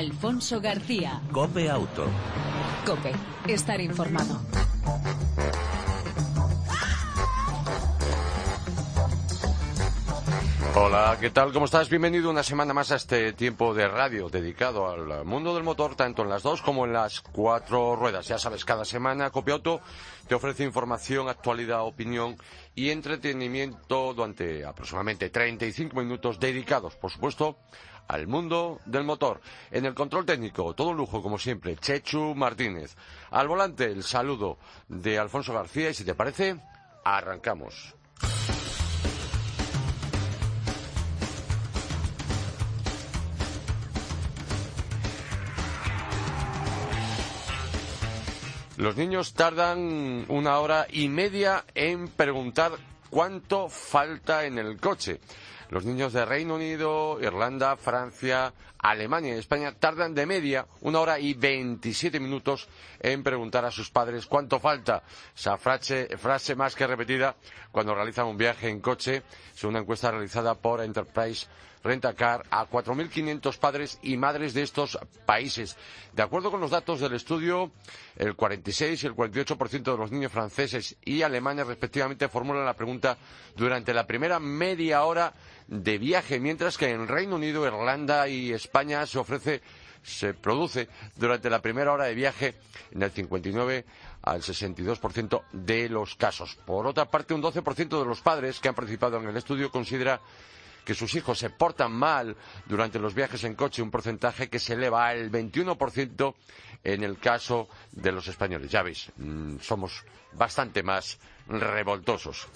Alfonso García. Cope Auto. Cope, estar informado. Hola, ¿qué tal? ¿Cómo estás? Bienvenido una semana más a este tiempo de radio dedicado al mundo del motor, tanto en las dos como en las cuatro ruedas. Ya sabes, cada semana Copiauto te ofrece información, actualidad, opinión y entretenimiento durante aproximadamente 35 minutos dedicados, por supuesto, al mundo del motor. En el control técnico, todo un lujo como siempre, Chechu Martínez. Al volante, el saludo de Alfonso García y si te parece, arrancamos. Los niños tardan una hora y media en preguntar cuánto falta en el coche. Los niños de Reino Unido, Irlanda, Francia, Alemania y España tardan de media una hora y veintisiete minutos en preguntar a sus padres cuánto falta. Esa frase, frase más que repetida cuando realizan un viaje en coche, según una encuesta realizada por Enterprise Rentacar a 4.500 padres y madres de estos países. De acuerdo con los datos del estudio, el 46 y el 48% de los niños franceses y alemanes respectivamente formulan la pregunta durante la primera media hora de viaje, mientras que en Reino Unido, Irlanda y España se ofrece se produce durante la primera hora de viaje en el 59 al 62% de los casos. Por otra parte, un 12% de los padres que han participado en el estudio considera que sus hijos se portan mal durante los viajes en coche, un porcentaje que se eleva al 21% en el caso de los españoles. Ya veis, mm, somos bastante más revoltosos.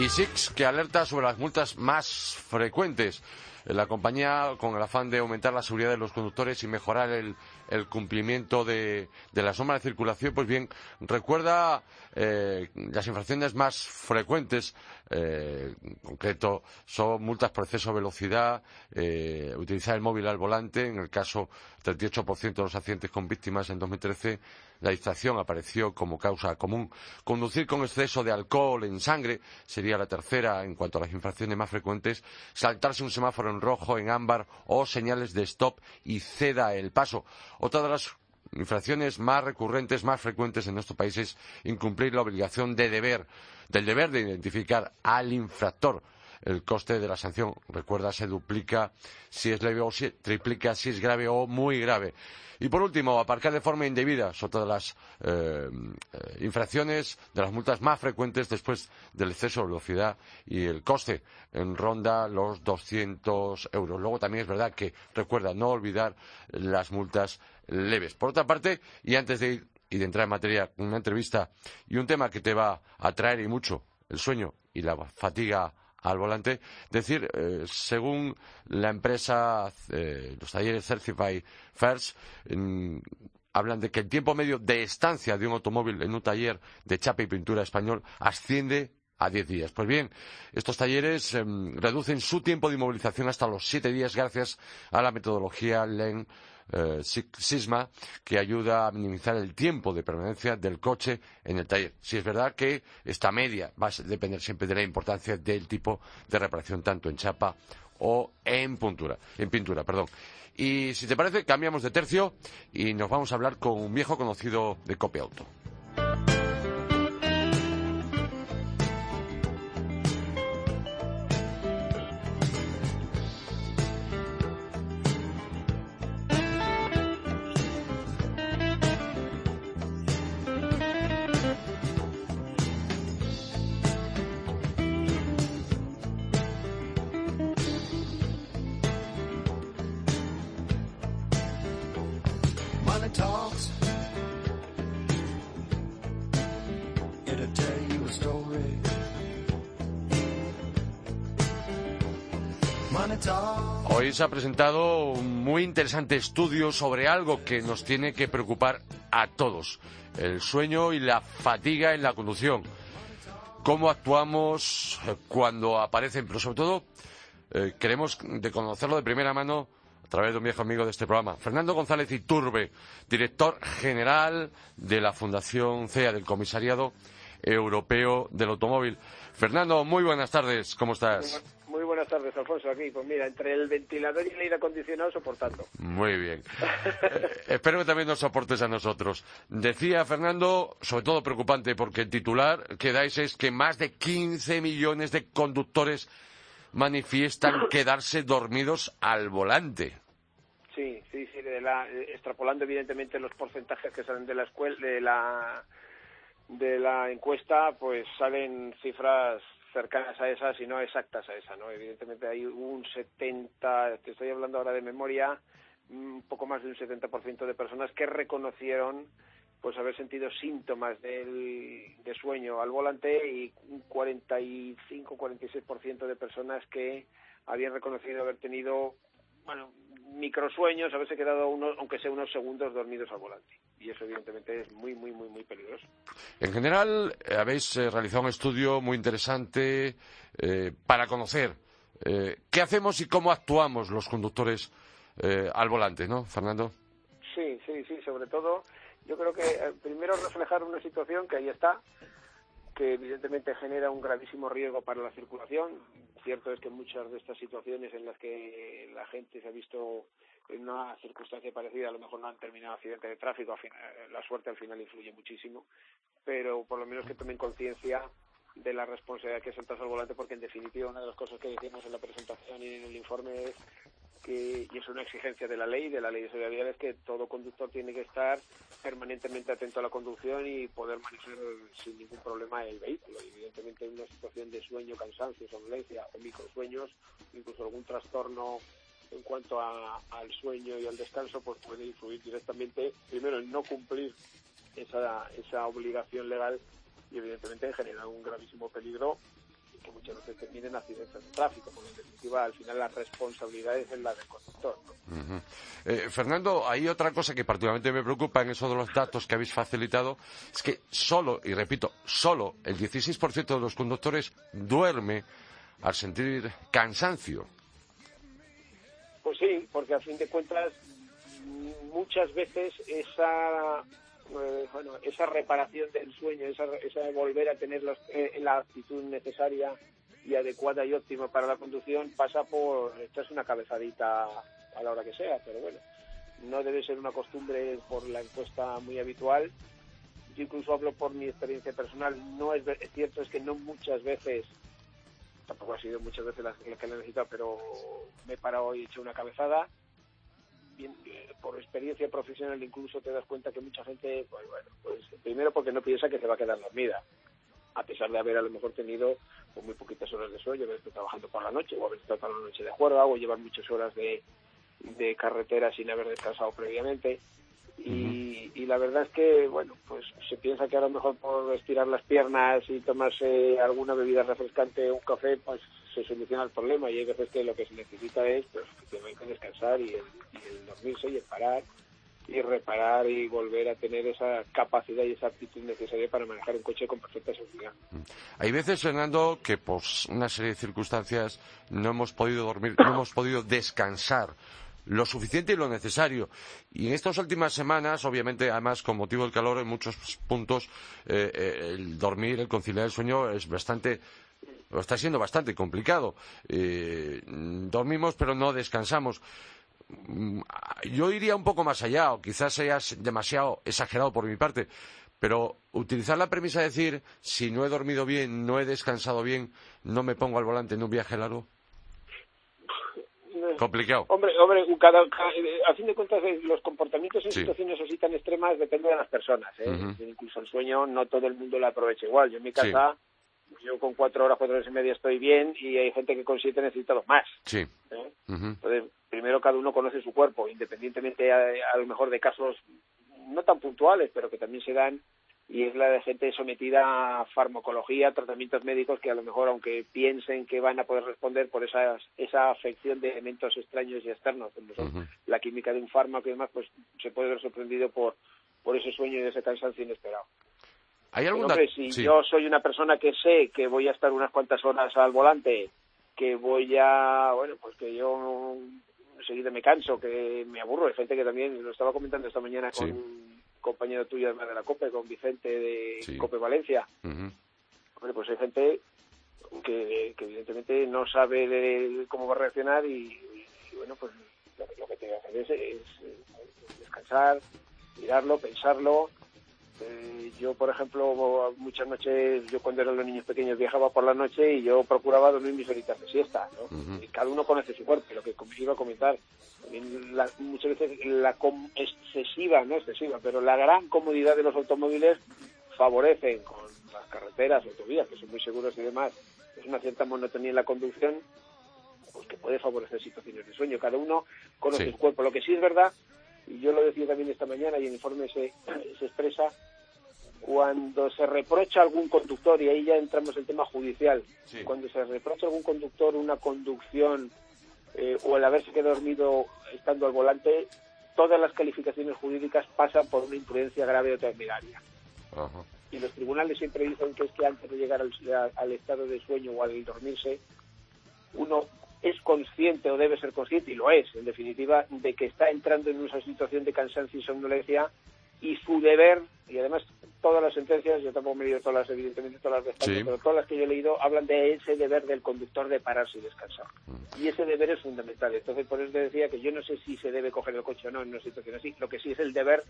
Y Six, que alerta sobre las multas más frecuentes. La compañía, con el afán de aumentar la seguridad de los conductores y mejorar el, cumplimiento de, de la normas de circulación, pues bien, recuerda eh, las infracciones más frecuentes, eh, en concreto, son multas por exceso de velocidad, eh, utilizar el móvil al volante, en el caso 38% de los accidentes con víctimas en 2013, la distracción apareció como causa común. Conducir con exceso de alcohol en sangre sería la tercera en cuanto a las infracciones más frecuentes. Saltarse un semáforo en rojo, en ámbar o señales de stop y ceda el paso. Otra de las infracciones más recurrentes, más frecuentes en nuestro país es incumplir la obligación de deber, del deber de identificar al infractor el coste de la sanción, recuerda, se duplica si es leve o se triplica si es grave o muy grave. Y por último, aparcar de forma indebida son todas las eh, eh, infracciones de las multas más frecuentes después del exceso de velocidad y el coste en ronda los 200 euros. Luego también es verdad que, recuerda, no olvidar las multas leves. Por otra parte, y antes de ir y de entrar en materia, una entrevista y un tema que te va a atraer y mucho, el sueño y la fatiga al volante. Decir, eh, según la empresa, eh, los talleres Certify First, hablan de que el tiempo medio de estancia de un automóvil en un taller de chapa y pintura español asciende a 10 días. Pues bien, estos talleres em, reducen su tiempo de inmovilización hasta los 7 días gracias a la metodología LEN eh, Sisma que ayuda a minimizar el tiempo de permanencia del coche en el taller. Si es verdad que esta media va a depender siempre de la importancia del tipo de reparación tanto en chapa o en pintura, en pintura, perdón. Y si te parece, cambiamos de tercio y nos vamos a hablar con un viejo conocido de Copia Se ha presentado un muy interesante estudio sobre algo que nos tiene que preocupar a todos, el sueño y la fatiga en la conducción. Cómo actuamos cuando aparecen, pero sobre todo eh, queremos conocerlo de primera mano a través de un viejo amigo de este programa, Fernando González Iturbe, director general de la Fundación CEA, del Comisariado Europeo del Automóvil. Fernando, muy buenas tardes, ¿cómo estás? Buenas tardes, Alfonso. Aquí, pues mira, entre el ventilador y el aire acondicionado soportando. Muy bien. Eh, espero que también nos soportes a nosotros. Decía Fernando, sobre todo preocupante, porque el titular que dais es que más de 15 millones de conductores manifiestan quedarse dormidos al volante. Sí, sí, sí, de la, extrapolando evidentemente los porcentajes que salen de la escuela, de la de la encuesta, pues salen cifras cercanas a esas y no exactas a esa, ¿no? Evidentemente hay un 70, te estoy hablando ahora de memoria, un poco más de un 70% de personas que reconocieron pues haber sentido síntomas del, de sueño al volante y un 45-46% de personas que habían reconocido haber tenido bueno, microsueños, haberse quedado unos, aunque sea unos segundos dormidos al volante. Y eso evidentemente es muy, muy, muy, muy peligroso. En general, eh, habéis eh, realizado un estudio muy interesante eh, para conocer qué hacemos y cómo actuamos los conductores al volante, ¿no, Fernando? Sí, sí, sí, sobre todo yo creo que primero reflejar una situación que ahí está, que evidentemente genera un gravísimo riesgo para la circulación. Cierto es que muchas de estas situaciones en las que la gente se ha visto en una circunstancia parecida, a lo mejor no han terminado accidente de tráfico, la suerte al final influye muchísimo, pero por lo menos que tomen conciencia de la responsabilidad que sentas al volante, porque en definitiva una de las cosas que decimos en la presentación y en el informe es que, y es una exigencia de la ley, de la ley de seguridad es que todo conductor tiene que estar permanentemente atento a la conducción y poder manejar sin ningún problema el vehículo. evidentemente en una situación de sueño, cansancio, somnolencia o microsueños, incluso algún trastorno en cuanto al sueño y al descanso, pues puede influir directamente, primero, en no cumplir esa, esa obligación legal y evidentemente en generar un gravísimo peligro que muchas veces terminen accidentes de tráfico, porque en definitiva al final la responsabilidad es la del conductor. Eh, Fernando, hay otra cosa que particularmente me preocupa en eso de los datos que habéis facilitado, es que solo, y repito, solo el 16% de los conductores duerme al sentir cansancio. Pues sí, porque a fin de cuentas muchas veces esa eh, bueno, esa reparación del sueño, esa, esa volver a tener eh, la actitud necesaria y adecuada y óptima para la conducción pasa por echarse una cabezadita a la hora que sea, pero bueno, no debe ser una costumbre por la encuesta muy habitual. Yo incluso hablo por mi experiencia personal, no es, cierto, es que no muchas veces tampoco ha sido muchas veces la, que he necesitado, pero me he parado y he hecho una cabezada eh, por experiencia profesional incluso te das cuenta que mucha gente, pues bueno, pues primero porque no piensa que se va a quedar dormida, a pesar de haber a lo mejor tenido pues, muy poquitas horas de sueño, haber estado trabajando por la noche o haber estado la noche de juerga o llevar muchas horas de, de carretera sin haber descansado previamente. Y, y, la verdad es que, bueno, pues se piensa que a lo mejor por estirar las piernas y tomarse alguna bebida refrescante, un café, pues se soluciona el problema. Y hay veces que lo que se necesita es, pues, que descansar y el, dormirse y el parar y reparar y volver a tener esa capacidad y esa actitud necesaria para manejar un coche con perfecta seguridad. Hay veces, Fernando, que por una serie de circunstancias no hemos podido dormir, no hemos podido descansar lo suficiente y lo necesario. Y en estas últimas semanas, obviamente, además, con motivo del calor, en muchos puntos, eh, eh, el dormir, el conciliar el sueño es bastante está siendo bastante complicado. Eh, dormimos, pero no descansamos. Mm, yo iría un poco más allá, o quizás sea demasiado exagerado por mi parte, pero utilizar la premisa de decir, si no he dormido bien, no he descansado bien, no me pongo al volante en un viaje largo. Complicado. Hombre, hombre cada, a fin de cuentas, eh, los comportamientos en situaciones así tan extremas dependen de las personas. ¿eh? Incluso el sueño, no todo el mundo lo aprovecha igual. Yo en mi casa, yo con cuatro horas, cuatro horas y media estoy bien y hay gente que con siete necesita más. Sí. ¿eh? Entonces, primero cada uno conoce su cuerpo, independientemente a, a lo mejor de casos no tan puntuales, pero que también se dan y es la de gente sometida a farmacología, tratamientos médicos que a lo mejor, aunque piensen que van a poder responder por esa afección de elementos extraños y externos, como son la química de un fármaco y demás, pues se puede ver sorprendido por, por ese sueño y ese cansancio inesperado. ¿Hay si yo soy una persona que sé que voy a estar unas cuantas horas al volante, que voy a, bueno, pues que yo enseguida me canso, que me aburro, hay gente que también, lo estaba comentando esta mañana con compañero tuyo de la COPE, con Vicente de COPE Valencia. Hombre, pues hay gente que, evidentemente no sabe cómo va a reaccionar y, bueno, pues lo, que tiene que hacer es, es descansar, mirarlo, pensarlo, eh, yo, por ejemplo, muchas noches, yo cuando eran los niños pequeños viajaba por la noche y yo procuraba dormir mis horitas de siesta, ¿no? y cada uno conoce su cuerpo, lo que iba a comentar. muchas veces la excesiva, no excesiva, pero la gran comodidad de los automóviles favorecen con las carreteras, autovías, que son muy seguras y demás, es una cierta monotonía en la conducción, pues que puede favorecer situaciones de sueño. Cada uno conoce su cuerpo. Lo que sí es verdad, y yo lo decía también esta mañana y el informe se, se expresa, cuando se reprocha a algún conductor, y ahí ya entramos en el tema judicial, cuando se reprocha a algún conductor una conducción eh, o el haberse quedado dormido estando al volante, todas las calificaciones jurídicas pasan por una imprudencia grave o temeraria. Y los tribunales siempre dicen que es que antes de llegar al, al estado de sueño o al dormirse, uno es consciente o debe ser consciente, y lo es, en definitiva, de que está entrando en una situación de cansancio y somnolencia y su deber, y además todas las sentencias, yo tampoco me he leído todas las, evidentemente todas las de pero todas las que yo he leído hablan de ese deber del conductor de pararse y descansar. Mm. Y ese deber es fundamental. Entonces, por eso te decía que yo no sé si se debe coger el coche o no en una situación así. Lo que sí es el deber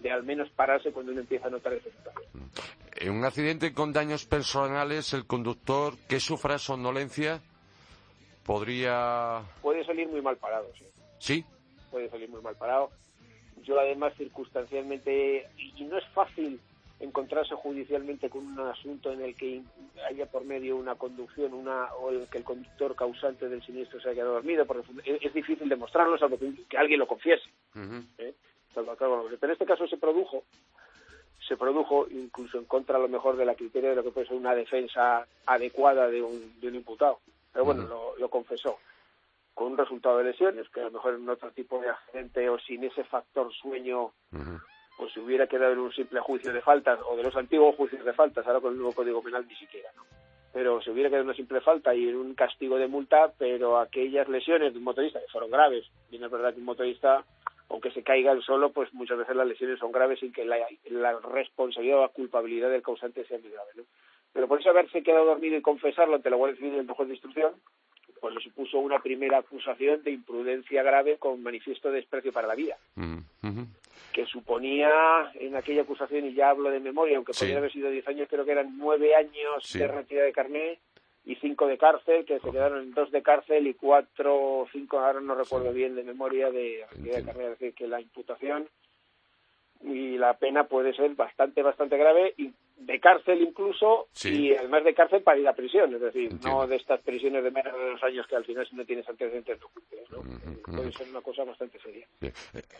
de al menos pararse cuando uno empieza a notar ese situación. Mm. En un accidente con daños personales, el conductor que sufra somnolencia podría... Puede salir muy mal parado, sí. ¿Sí? Puede salir muy mal parado. Yo además circunstancialmente, y no es fácil encontrarse judicialmente con un asunto en el que haya por medio una conducción una o el que el conductor causante del siniestro se haya dormido, porque es, difícil demostrarlo, salvo que, alguien lo confiese. ¿eh? Pero en este caso se produjo, se produjo incluso en contra a lo mejor de la criterio de lo que puede ser una defensa adecuada de un, de un imputado. Pero bueno, lo, confesó con un resultado de lesiones, que a lo mejor en otro tipo de accidente o sin ese factor sueño pues se hubiera quedado en un simple juicio de faltas o de los antiguos juicios de faltas, ahora con el nuevo Código Penal ni siquiera, ¿no? Pero se hubiera quedado en una simple falta y en un castigo de multa, pero aquellas lesiones de un motorista que fueron graves, bien es verdad que un motorista, aunque se caiga el solo, pues muchas veces las lesiones son graves sin que la, responsabilidad o la culpabilidad del causante sea muy grave, ¿no? Pero por eso haberse quedado dormido y confesarlo ante la Guardia Civil en el juez de instrucción, pues le supuso una primera acusación de imprudencia grave con manifiesto de desprecio para la vida. Mm, que suponía en aquella acusación, y ya hablo de memoria, aunque podría haber sido 10 años, creo que eran 9 años de retirada de carné y 5 de cárcel, que se quedaron en 2 de cárcel y 4 o 5, ahora no recuerdo bien de memoria, de retirada de carné. Es decir, que la imputación y la pena puede ser bastante, bastante grave y de cárcel incluso y además de cárcel para ir a prisión, es decir, no de estas prisiones de menos de dos años que al final si no tienes antecedentes no cumples, ¿no? Puede ser una cosa bastante seria. Eh,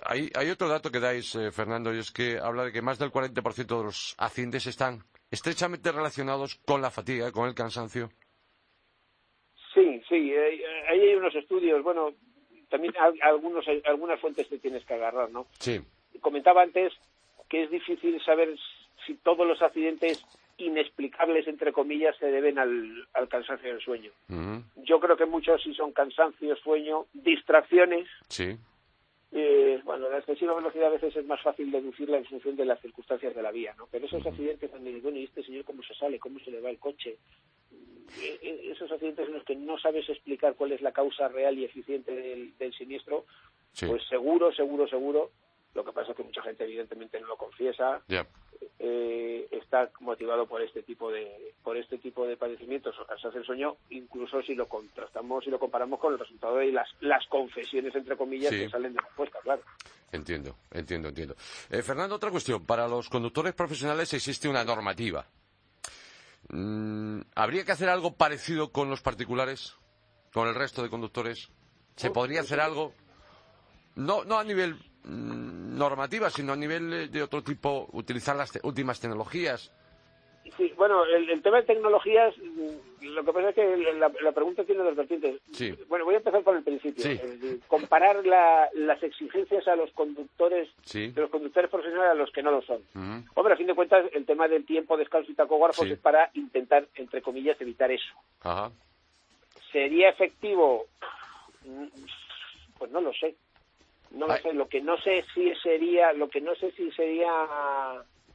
hay, hay otro dato que dais, eh, Fernando, y es que habla de que más del 40% de los accidentes están estrechamente relacionados con la fatiga, con el cansancio. Sí, sí, eh, ahí hay unos estudios, bueno, también algunos, algunas fuentes te tienes que agarrar, ¿no? Sí. Comentaba antes que es difícil saber si todos los accidentes inexplicables, entre comillas, se deben al, cansancio del sueño. Yo creo que muchos sí son cansancio, sueño, distracciones. Sí. Eh, bueno, la excesiva velocidad a veces es más fácil deducirla en función de las circunstancias de la vía, ¿no? Pero esos accidentes donde, bueno, ¿y este señor cómo se sale? ¿Cómo se le va el coche? Eh, eh, esos accidentes en los que no sabes explicar cuál es la causa real y eficiente del, siniestro, pues seguro, seguro, seguro lo que pasa es que mucha gente evidentemente no lo confiesa. Eh, está motivado por este tipo de por este tipo de padecimientos o cansarse el sueño, incluso si lo contrastamos y lo comparamos con el resultado de las las confesiones entre comillas que salen de la respuesta, claro. Entiendo, entiendo, entiendo. Eh, Fernando, otra cuestión. Para los conductores profesionales existe una normativa. Mm, ¿Habría que hacer algo parecido con los particulares? ¿Con el resto de conductores? ¿Se podría hacer algo? No, no a nivel normativa, sino a nivel de otro tipo, utilizar las últimas tecnologías. Sí, bueno, el, tema de tecnologías, mm, lo que pasa es que la, pregunta tiene dos vertientes. Sí. Bueno, voy a empezar por el principio. comparar las exigencias a los conductores, de los conductores profesionales a los que no lo son. Hombre, a fin de cuentas, el tema del tiempo, descanso y tacógrafos es para intentar, entre comillas, evitar eso. ¿Sería efectivo? Mm, pues no lo sé no lo sé lo que no sé si sería lo que no sé si sería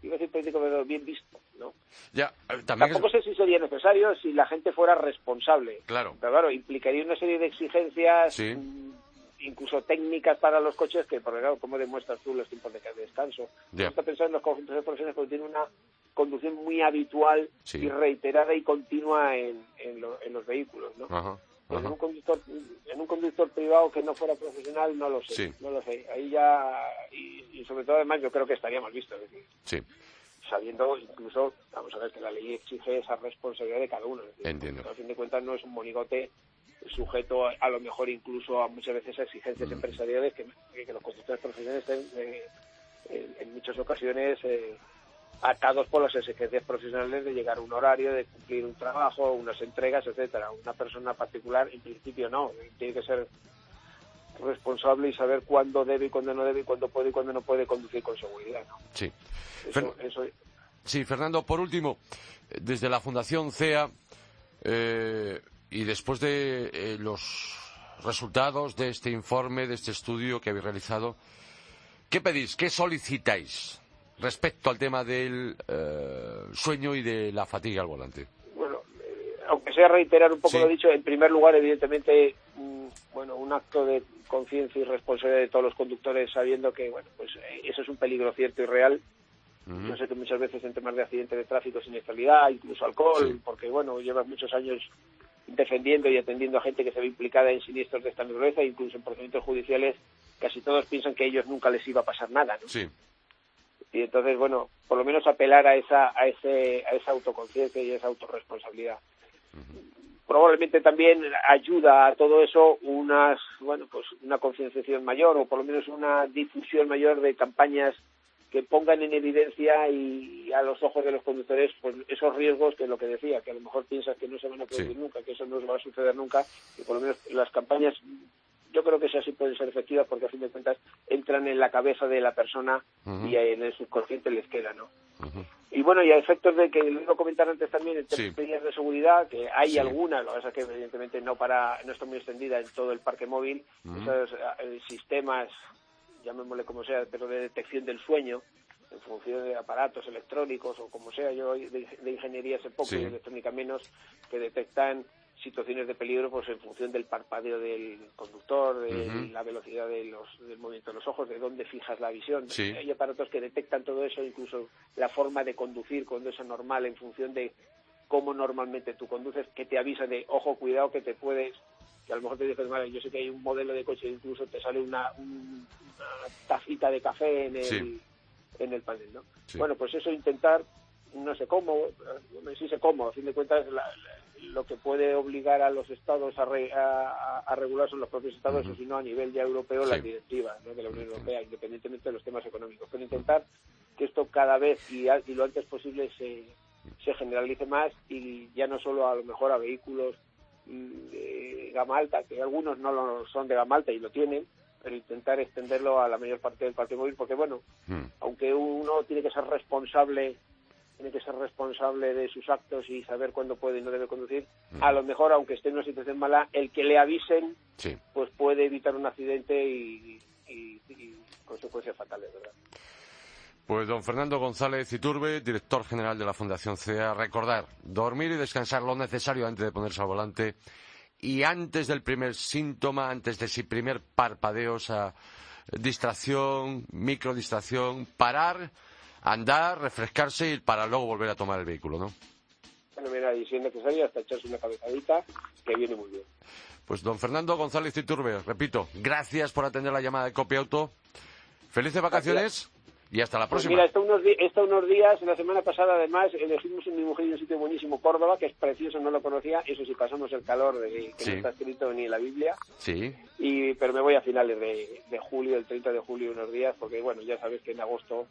iba a decir político, pero bien visto, ¿no? Ya, eh, también Tampoco sé si sería necesario si la gente fuera responsable. Claro. Pero claro, implicaría una serie de exigencias, Sí. mm, incluso técnicas para los coches, que, por claro, ¿cómo demuestras tú los tiempos de de descanso? Ya. Está pensando en los conjuntos de profesiones porque tienen una conducción muy habitual Sí. y reiterada y continua en, en, lo- en los vehículos, ¿no? Ajá, Pues en un conductor en un conductor privado que no fuera profesional no lo sé Sí. no lo sé ahí ya y, y sobre todo además yo creo que estaría mal visto es decir Sí, sabiendo incluso vamos a ver que la ley exige esa responsabilidad de cada uno es decir, Entiendo. a fin de cuentas no es un monigote sujeto a, a lo mejor incluso a muchas veces a Mm. exigencias empresariales que, que los conductores profesionales estén eh, en, en muchas ocasiones eh, atados por las exigencias profesionales de llegar a un horario, de cumplir un trabajo, unas entregas, etcétera. Una persona particular, en principio, no. Tiene que ser responsable y saber cuándo debe y cuándo no debe, y cuándo puede y cuándo no puede conducir con seguridad. ¿no? sí. Eso, Fer- eso, Sí, Fernando, por último, desde la Fundación CEA eh, y después de eh, los resultados de este informe, de este estudio que habéis realizado, ¿qué pedís? ¿Qué solicitáis respecto al tema del eh, sueño y de la fatiga al volante? bueno, eh, aunque sea reiterar un poco Sí. lo dicho, en primer lugar, evidentemente, mm, bueno, un acto de conciencia y responsabilidad de todos los conductores sabiendo que, bueno, pues eh, eso es un peligro cierto y real. Ujú. Yo sé que muchas veces en temas de accidente de tráfico, siniestralidad, incluso alcohol, Sí. porque, bueno, llevas muchos años defendiendo y atendiendo a gente que se ve implicada en siniestros de esta naturaleza, incluso en procedimientos judiciales, casi todos piensan que a ellos nunca les iba a pasar nada, ¿no? Sí, y entonces bueno por lo menos apelar a esa a ese a esa autoconciencia y esa autorresponsabilidad probablemente también ayuda a todo eso unas bueno pues una concienciación mayor o por lo menos una difusión mayor de campañas que pongan en evidencia y a los ojos de los conductores pues esos riesgos que es lo que decía que a lo mejor piensas que no se van a producir Sí. nunca que eso no va a suceder nunca y por lo menos las campañas yo creo que esas sí pueden ser efectivas porque a fin de cuentas entran en la cabeza de la persona Ujú. y en el subconsciente les queda, ¿no? ujú, Y bueno, y a efectos de que lo comentar antes también, en Sí. de medidas de seguridad, que hay Sí. algunas, lo que pasa es que evidentemente no para no está muy extendida en todo el parque móvil, esos eh, sistemas, llamémosle como sea, pero de detección del sueño, en función de aparatos electrónicos o como sea, yo de, de ingeniería sé poco Sí. y de electrónica menos, que detectan situaciones de peligro pues en función del parpadeo del conductor, de la velocidad de los, del movimiento de los ojos, de dónde fijas la visión. Sí. Hay aparatos que detectan todo eso, incluso la forma de conducir cuando es anormal en función de cómo normalmente tú conduces, que te avisa de, ojo, cuidado que te puedes, que a lo mejor te dices, vale, yo sé que hay un modelo de coche, incluso te sale una, un- una tacita de café en el, Sí. en el panel, ¿no? Sí. Bueno, pues eso intentar, no sé cómo, eh, sí sé cómo, a fin de cuentas la- la- lo que puede obligar a los estados a, re- a- regular son los propios estados, o si no a nivel ya europeo Sí. las directivas ¿no? de la Unión Europea, independientemente de los temas económicos. Pero intentar que esto cada vez y, a- y lo antes posible se, se generalice más y ya no solo a lo mejor a vehículos mm, de gama alta, que algunos no lo son de gama alta y lo tienen, pero intentar extenderlo a la mayor parte del parque móvil, porque bueno, mm, aunque uno tiene que ser responsable tiene que ser responsable de sus actos y saber cuándo puede y no debe conducir, a lo mejor, aunque esté en una situación mala, el que le avisen, sí. pues puede evitar un accidente y, y- y consecuencias fatales, ¿verdad? Pues don Fernando González Iturbe, director general de la Fundación CEA, recordar, dormir y descansar lo necesario antes de ponerse al volante y antes del primer síntoma, antes de ese primer parpadeo, esa distracción, microdistracción, parar, andar, refrescarse y para luego volver a tomar el vehículo, ¿no? Bueno, mira, y si es necesario, hasta echarse una cabezadita, que viene muy bien. Pues don Fernando González Iturbe, repito, gracias por atender la llamada de Copia Auto. Felices vacaciones y hasta la Pues próxima. mira, está unos, está unos días, la semana pasada además, elegimos mi mujer y un sitio buenísimo, Córdoba, que es precioso, no lo conocía, eso sí, pasamos el calor de, que Sí. no está escrito ni en la Biblia, Sí, y pero me voy a finales de, de julio, el 30 de julio, unos días, porque bueno, ya sabes que en agosto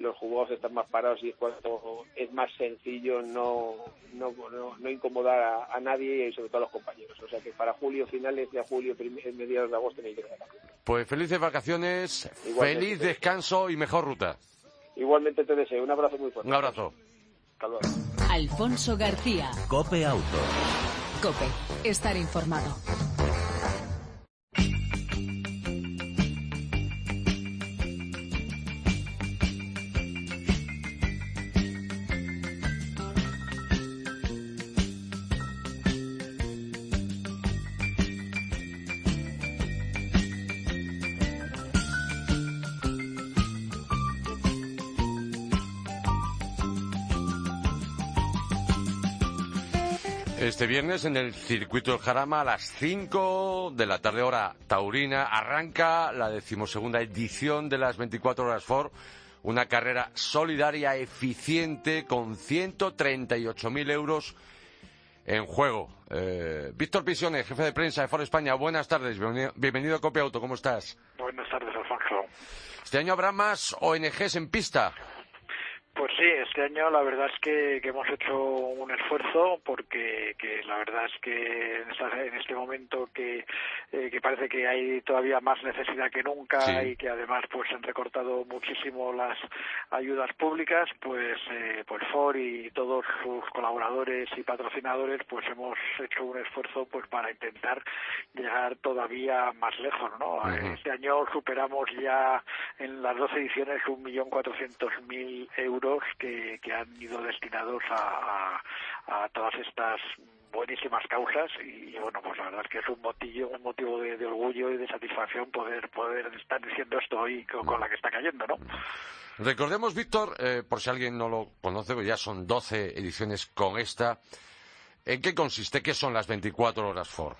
los jugosos están más parados y es cuando es más sencillo no no, no, no incomodar a, a nadie y sobre todo a los compañeros. O sea que para julio, finales de julio, prim- mediados de agosto, a la pues felices vacaciones, Igualmente. feliz descanso y mejor ruta. Igualmente te deseo un abrazo muy fuerte. Un abrazo. Hasta luego. Alfonso García. Cope Auto. Cope. Estar informado. Este viernes en el circuito del Jarama a las 5 de la tarde hora taurina arranca la decimosegunda edición de las 24 horas Ford, una carrera solidaria eficiente con 138.000 euros en juego. Eh, Víctor Pisiones, jefe de prensa de Ford España, buenas tardes, bienvenido, a Copia Auto, ¿cómo estás? Buenas tardes, Alfonso. Este año habrá más ONGs en pista. Pues sí, este año la verdad es que, hemos hecho un esfuerzo porque que la verdad es que en, este momento que, eh, que, parece que hay todavía más necesidad que nunca y que además pues han recortado muchísimo las ayudas públicas, pues eh, pues Ford y todos sus colaboradores y patrocinadores pues hemos hecho un esfuerzo pues para intentar llegar todavía más lejos, ¿no? Este año superamos ya en las 12 ediciones un millón cuatrocientos mil euros que, han ido destinados a, todas estas buenísimas causas y, bueno pues la verdad es que es un motivo un motivo de, orgullo y de satisfacción poder poder estar diciendo esto hoy con, la que está cayendo no recordemos Víctor eh, por si alguien no lo conoce pues ya son 12 ediciones con esta. En qué consiste qué son las 24 horas Ford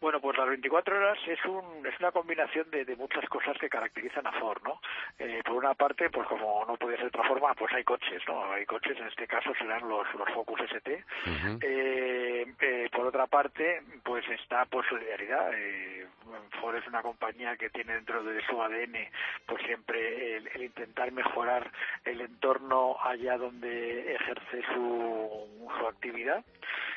bueno, pues las 24 horas es, un, es una combinación de, de muchas cosas que caracterizan a Ford, ¿no? Eh, por una parte, pues como no puede ser de otra forma, pues hay coches, ¿no? Hay coches, en este caso serán los, los Focus ST. Eh, eh, por otra parte, pues está pues solidaridad. Ford es una compañía que tiene dentro de su ADN pues siempre el, el intentar mejorar el entorno allá donde ejerce su, su actividad.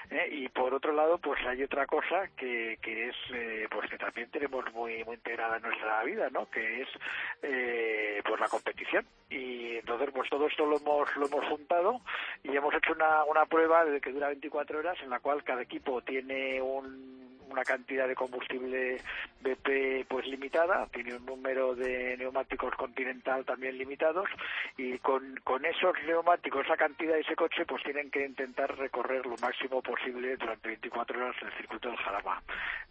¿Eh? y por otro lado pues hay otra cosa que, que es eh, pues que también tenemos muy muy integrada en nuestra vida no que es eh, pues la competición y entonces pues todo esto lo hemos lo hemos juntado y hemos hecho una, una prueba de que dura 24 horas en la cual cada equipo tiene un una cantidad de combustible BP pues limitada, tiene un número de neumáticos continental también limitados y con, con esos neumáticos, esa cantidad de ese coche pues tienen que intentar recorrer lo máximo posible durante 24 horas el circuito del Jarama.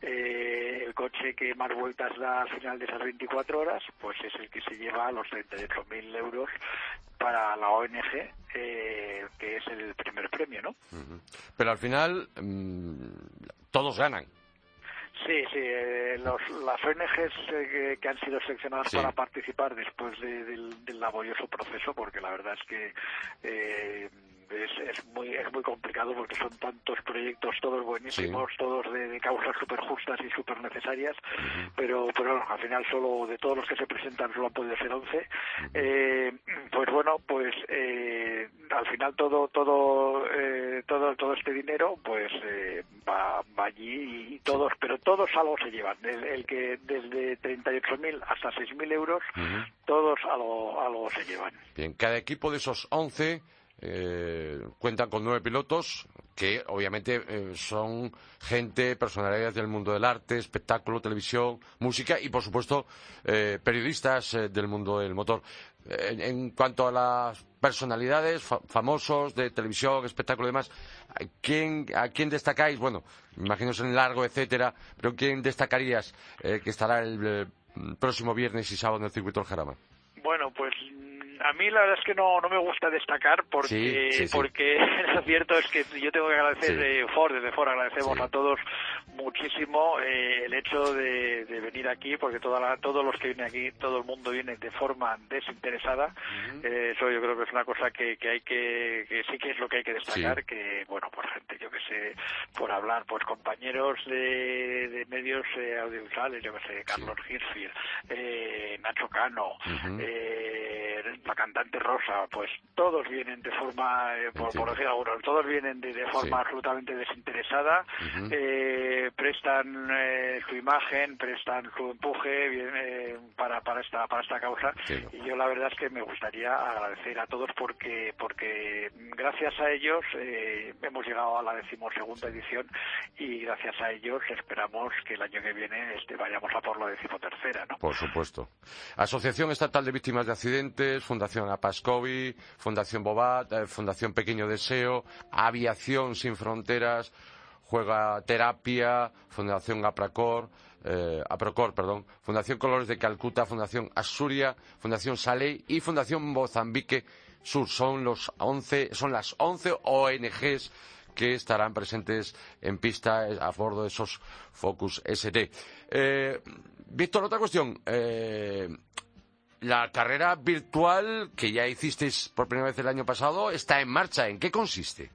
Eh, el coche que más vueltas da al final de esas 24 horas pues es el que se lleva los 38.000 euros para la ONG, eh, que es el primer premio, ¿no? Pero al final mm, todos ganan. Sí, sí, eh, los, las ONGs eh, que, han sido seleccionadas para participar después del, del, laborioso proceso, porque la verdad es que eh, es, es, muy es muy complicado porque son tantos proyectos todos buenísimos todos de, causas súper justas y súper necesarias pero pero al final solo de todos los que se presentan solo han podido ser 11 eh, pues bueno pues eh, al final todo todo eh, todo todo este dinero pues eh, va, va allí y todos pero todos algo se llevan el, que desde 38.000 hasta 6.000 euros todos algo algo se llevan. Bien cada equipo de esos 11 eh, cuentan con nueve pilotos que obviamente eh, son gente, personalidades del mundo del arte, espectáculo, televisión, música y por supuesto eh, periodistas del mundo del motor. En, cuanto a las personalidades, famosos de televisión, espectáculo y demás, ¿a quién, ¿a quién destacáis? Bueno, imagino en largo, etcétera, pero ¿quién destacarías que estará el próximo viernes y sábado en el circuito del Jarama? Bueno, pues a mí la verdad es que no, no me gusta destacar porque, porque lo cierto es que yo tengo que agradecer de Ford, desde Ford agradecemos a todos muchísimo eh, el hecho de, venir aquí porque toda todos los que vienen aquí, todo el mundo viene de forma desinteresada. Eh, eso yo creo que es una cosa que, que hay que, que sí que es lo que hay que destacar, que bueno, por gente, yo que sé, por hablar, pues compañeros de, de medios eh, audiovisuales, yo que sé, Carlos Hirschfield, Nacho Cano, la cantante Rosa, pues todos vienen de forma, eh, por, decir algunos, todos vienen de, forma absolutamente desinteresada, eh, prestan eh, su imagen, prestan su empuje para, para, esta, para esta causa y yo la verdad es que me gustaría agradecer a todos porque, porque gracias a ellos hemos llegado a la decimosegunda edición y gracias a ellos esperamos que el año que viene este, vayamos a por la decimotercera. ¿no? Por supuesto. Asociación Estatal de Víctimas de Accidentes, Fundación Apascovi, Fundación Bobat, eh, Fundación Pequeño Deseo, Aviación Sin Fronteras, Juega Terapia, Fundación Apracor, eh, Aprocor, perdón, Fundación Colores de Calcuta, Fundación Asuria, Fundación Saley y Fundación Mozambique Sur. Son, los 11, son las 11 ONGs que estarán presentes en pista a bordo de esos Focus ST. Eh, Víctor, otra cuestión. Eh, la carrera virtual que ya hicisteis por primera vez el año pasado está en marcha. ¿En qué consiste?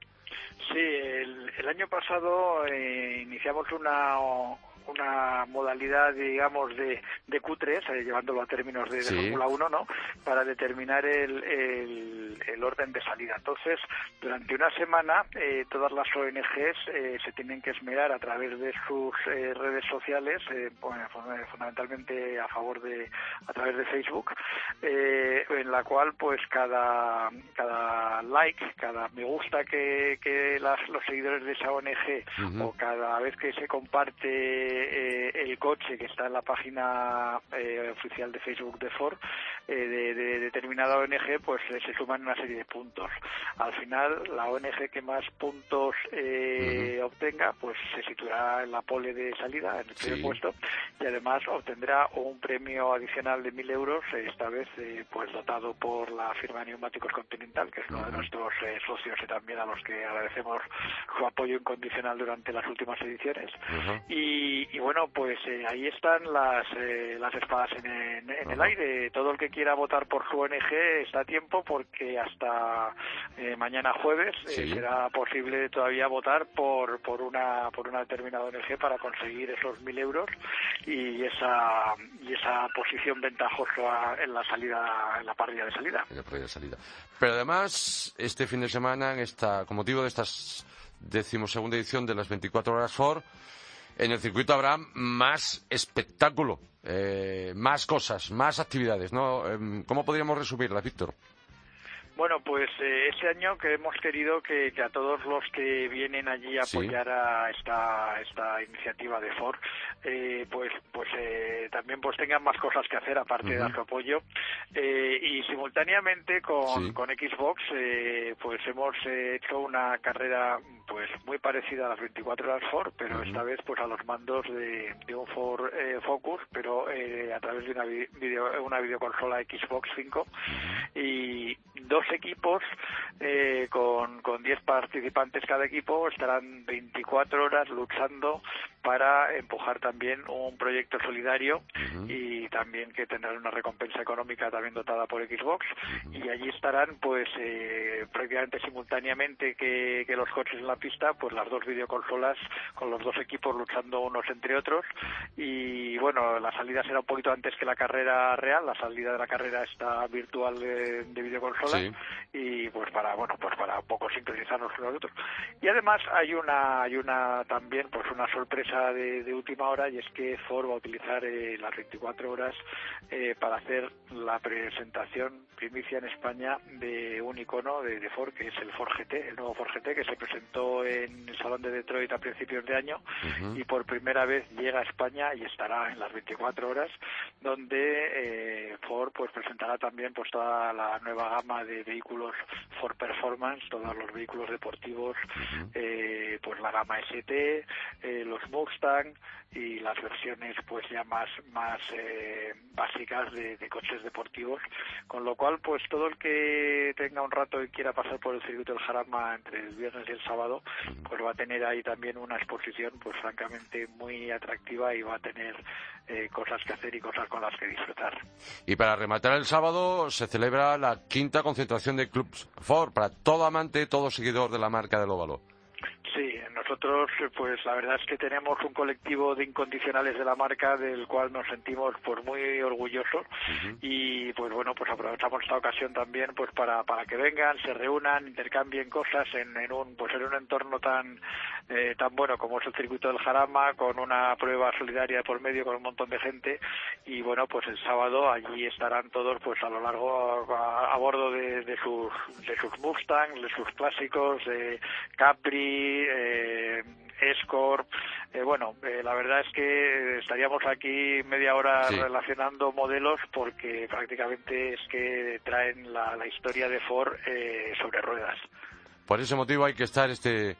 Año pasado eh, iniciamos una una modalidad, digamos, de, de Q3, eh, llevándolo a términos de, Fórmula 1, ¿no? Para determinar el, el, orden de salida. Entonces, durante una semana, eh, todas las ONGs eh, se tienen que esmerar a través de sus redes sociales, fundamentalmente a favor de, a través de Facebook, en la cual, pues, cada, cada like, cada me gusta que, que los seguidores de esa ONG o cada vez que se comparte eh, el coche que está en la página eh, oficial de Facebook de Ford eh, de, determinada ONG, pues se suman una serie de puntos. Al final, la ONG que más puntos obtenga, pues se situará en la pole de salida, en el primer puesto, y además obtendrá un premio adicional de 1.000 euros, esta vez pues dotado por la firma de neumáticos Continental, que es uno de nuestros socios y también a los que agradecemos su apoyo incondicional durante las últimas ediciones. y, y, bueno, pues eh, ahí están las, eh, las espadas en, el aire. Todo el que quiera votar por su ONG está a tiempo porque hasta eh, mañana jueves será posible todavía votar por, por, una, por una determinada ONG para conseguir esos mil euros y esa, y esa posición ventajosa en la salida, en la parrilla de salida. de salida. Pero además, este fin de semana, en esta, con motivo de esta decimosegunda edición de las 24 horas FOR, en el circuito habrá más espectáculo, eh, más cosas, más actividades, ¿no? Em, ¿Cómo podríamos resumirla, Víctor? Bueno, pues eh, ese año que hemos querido que, a todos los que vienen allí a apoyar a esta, esta iniciativa de Ford, eh, pues pues eh, también pues tengan más cosas que hacer aparte de dar su apoyo. y simultáneamente con, con Xbox, pues hemos hecho una carrera pues muy parecida a las 24 horas Ford, pero esta vez pues a los mandos de, un Ford Focus, pero a través de una, video, una videoconsola Xbox 5 y dos equipos eh, con, con 10 participantes cada equipo estarán 24 horas luchando para empujar también un proyecto solidario y también que tendrán una recompensa económica también dotada por Xbox. Y allí estarán pues eh, prácticamente simultáneamente que, que, los coches en la pista pues las dos videoconsolas con los dos equipos luchando unos entre otros. Y bueno la salida será un poquito antes que la carrera real. La salida de la carrera está virtual de, de videoconsolas y pues para bueno pues para un poco sincronizarnos con nosotros y además hay una hay una también pues una sorpresa de, de última hora y es que Ford va a utilizar eh, las 24 horas eh, para hacer la presentación primicia en España de un icono de, de, Ford que es el Ford GT el nuevo Ford GT que se presentó en el salón de Detroit a principios de año y por primera vez llega a España y estará en las 24 horas donde eh, Ford pues presentará también pues toda la nueva gama de vehículos for performance, todos los vehículos deportivos, eh, pues la gama ST, eh, los Mustang y las versiones pues ya más más eh, básicas de, coches deportivos, con lo cual pues todo el que tenga un rato y quiera pasar por el circuito del Jarama entre el viernes y el sábado, pues va a tener ahí también una exposición pues francamente muy atractiva y va a tener cosas que hacer y cosas con las que disfrutar. Y para rematar el sábado se celebra la quinta concentración de Clubs Ford para todo amante, todo seguidor de la marca del óvalo. Sí, nosotros, pues la verdad es que tenemos un colectivo de incondicionales de la marca del cual nos sentimos pues muy orgullosos. Y pues bueno, pues aprovechamos esta ocasión también pues para, para que vengan, se reúnan, intercambien cosas en, en un pues en un entorno tan eh, tan bueno como es el circuito del Jarama, con una prueba solidaria por medio con un montón de gente. Y bueno, pues el sábado allí estarán todos pues a lo largo a, bordo de, de, sus de sus Mustang, de sus clásicos, de Capri, eh, Escort. Eh, bueno, eh, la verdad es que estaríamos aquí media hora relacionando modelos porque prácticamente es que traen la, historia de Ford eh, sobre ruedas. Por ese motivo hay que estar este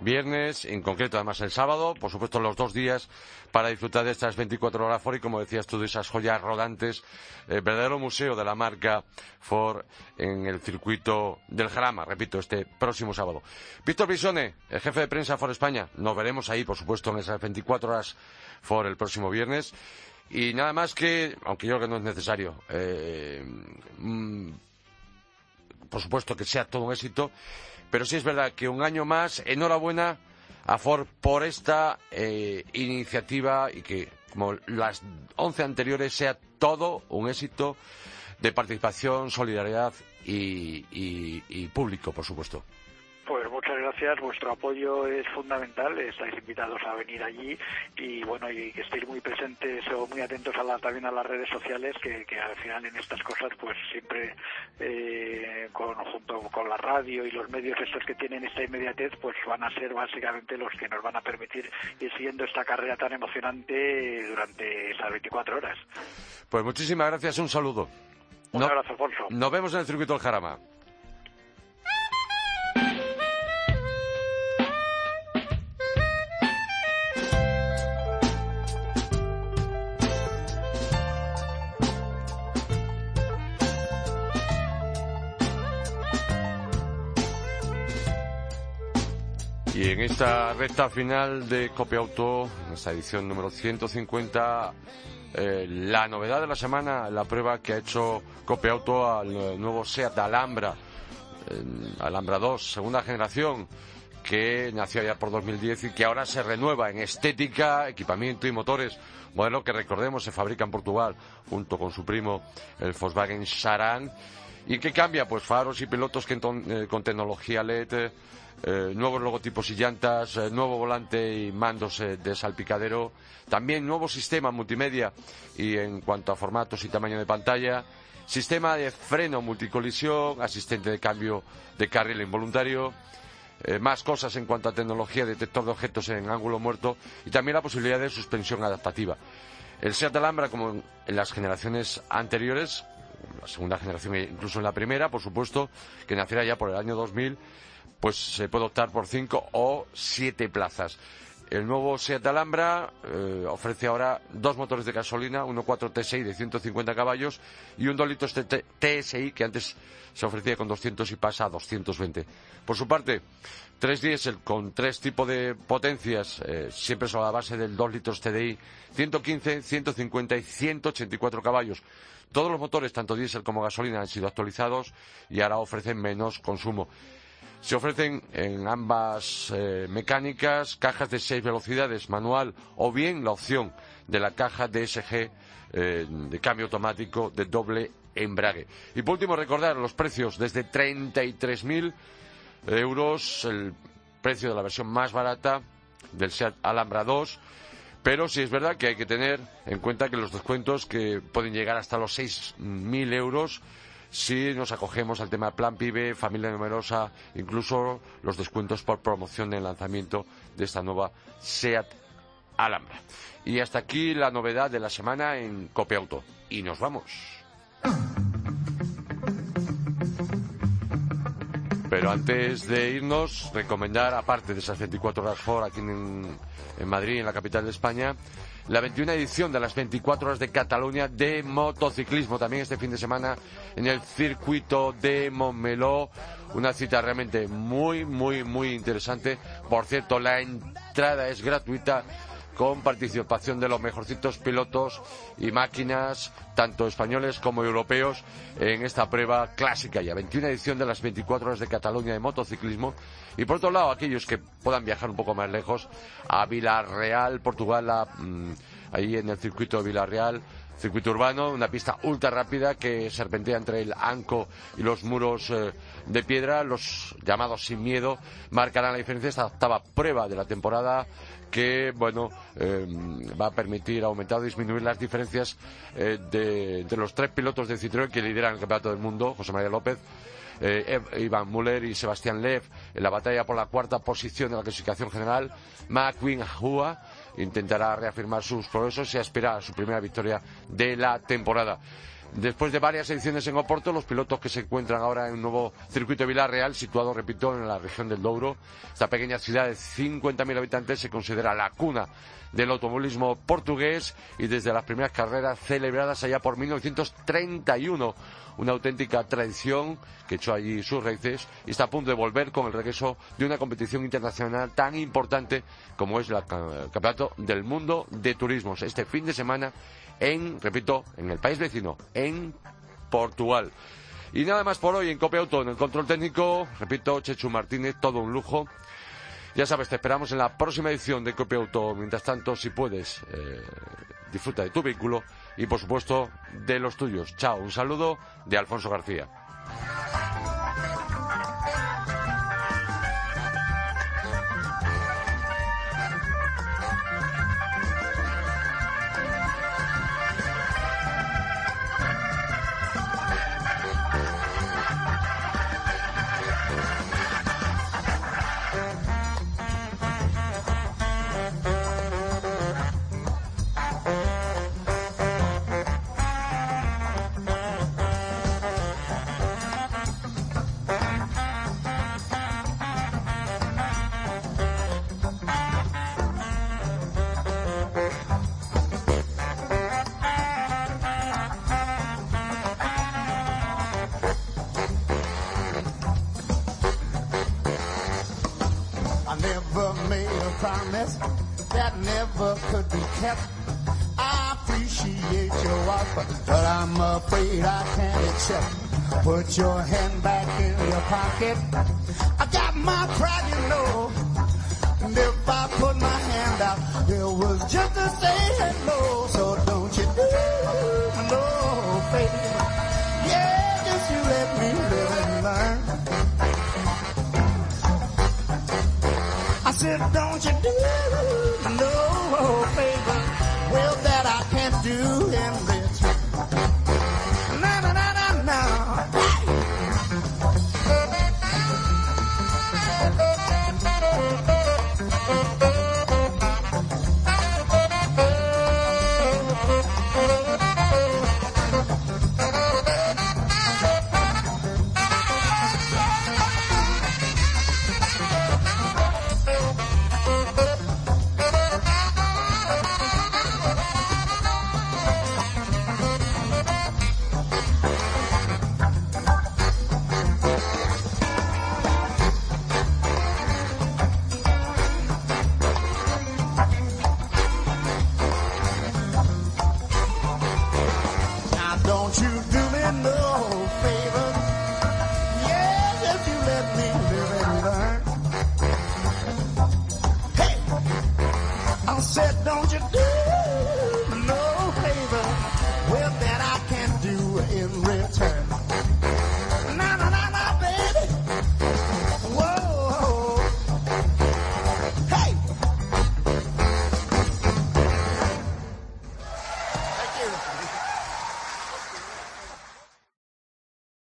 viernes, en concreto además el sábado, por supuesto los dos días para disfrutar de estas 24 horas Ford y como decías tú, de esas joyas rodantes, el verdadero museo de la marca Ford en el circuito del Jarama, repito, este próximo sábado. Víctor Bisone, el jefe de prensa Ford España, nos veremos ahí, por supuesto, en esas 24 horas Ford el próximo viernes. Y nada más que, aunque yo creo que no es necesario, eh, mm, por supuesto que sea todo un éxito, pero sí es verdad que un año más, enhorabuena a Ford por esta eh, iniciativa y que, como las once anteriores, sea todo un éxito de participación, solidaridad y público, por supuesto. Pues gracias, vuestro apoyo es fundamental, estáis invitados a venir allí y bueno, y que estéis muy presentes o muy atentos a también a las redes sociales, que, al final en estas cosas pues siempre eh, con, junto con la radio y los medios estos que tienen esta inmediatez pues van a ser básicamente los que nos van a permitir ir siguiendo esta carrera tan emocionante durante esas 24 horas. Pues muchísimas gracias, un saludo. Un abrazo, Alfonso. Nos vemos en el circuito del Jarama. En esta recta final de Copia Auto, en esta edición número 150, eh, la novedad de la semana, la prueba que ha hecho Copia Auto al nuevo SEAT Alhambra, Alhambra 2, segunda generación, que nació ya por 2010 y que ahora se renueva en estética, equipamiento y motores. Modelo que recordemos se fabrica en Portugal junto con su primo el Volkswagen Charan y que cambia pues faros y pilotos eh, con tecnología LED eh, nuevos logotipos y llantas, eh, nuevo volante y mandos de salpicadero, también nuevo sistema multimedia y en cuanto a formatos y tamaño de pantalla, sistema de freno multicolisión, asistente de cambio de carril involuntario, más cosas en cuanto a tecnología, detector de objetos en ángulo muerto y también la posibilidad de suspensión adaptativa. El Seat Alhambra, como en las generaciones anteriores, la segunda generación incluso en la primera, por supuesto, que nacerá ya por el año 2000, pues se puede optar por cinco o siete plazas. El nuevo Seat Alhambra eh, ofrece ahora dos motores de gasolina, uno 4 TSI de 150 caballos y un 2 litros TSI que antes se ofrecía con 200 y pasa a 220. Por su parte, tres diésel con tres tipos de potencias, eh, siempre a la base del 2 litros TDI, 115, 150 y 184 caballos. Todos los motores, tanto diésel como gasolina, han sido actualizados y ahora ofrecen menos consumo. Se ofrecen en ambas eh, mecánicas cajas de seis velocidades manual o bien la opción de la caja DSG eh, de cambio automático de doble embrague. Y por último recordar los precios desde 33.000 euros el precio de la versión más barata del Seat Alhambra 2 pero sí es verdad que hay que tener en cuenta que los descuentos que pueden llegar hasta los 6.000 euros si nos acogemos al tema Plan PIBE, familia numerosa, incluso los descuentos por promoción del lanzamiento de esta nueva SEAT Alhambra. Y hasta aquí la novedad de la semana en Copia Auto. Y nos vamos. Pero antes de irnos, recomendar, aparte de esas 24 horas for aquí en Madrid, en la capital de España, la 21 edición de las 24 horas de Cataluña de motociclismo. También este fin de semana en el circuito de Montmeló. Una cita realmente muy, muy, muy interesante. Por cierto, la entrada es gratuita con participación de los mejorcitos pilotos y máquinas, tanto españoles como europeos, en esta prueba clásica ya. 21 edición de las 24 horas de Cataluña de motociclismo. Y por otro lado, aquellos que puedan viajar un poco más lejos a Villarreal, Portugal, mm, ahí en el circuito de Villarreal, circuito urbano, una pista ultra rápida que serpentea entre el Anco y los muros eh, de piedra, los llamados sin miedo, marcarán la diferencia. Esta octava prueba de la temporada que, bueno, eh, va a permitir aumentar o disminuir las diferencias eh, de, entre los tres pilotos de Citroën que lideran el campeonato del mundo, José María López, eh, Iván Müller y Sebastián Lev en la batalla por la cuarta posición de la clasificación general. McQueen Hua intentará reafirmar sus progresos y aspirar a su primera victoria de la temporada. Después de varias ediciones en Oporto, los pilotos que se encuentran ahora en un nuevo circuito de Villarreal, situado, repito, en la región del Douro, esta pequeña ciudad de 50.000 habitantes se considera la cuna del automovilismo portugués y desde las primeras carreras celebradas allá por 1931 una auténtica tradición que echó allí sus raíces y está a punto de volver con el regreso de una competición internacional tan importante como es el Campeonato del Mundo de Turismos. Este fin de semana en, repito, en el país vecino, en Portugal. Y nada más por hoy en Copia Auto, en el control técnico, repito, Chechu Martínez, todo un lujo. Ya sabes, te esperamos en la próxima edición de Copia Auto. Mientras tanto, si puedes, eh, disfruta de tu vehículo y, por supuesto, de los tuyos. Chao, un saludo de Alfonso García. Put your hand back in your pocket. I got my pride, you know. And if I put my hand out, it was just to say hello. So don't you do no baby. Yeah, just you let me live don't you do no oh, baby. Well, that I can't do him.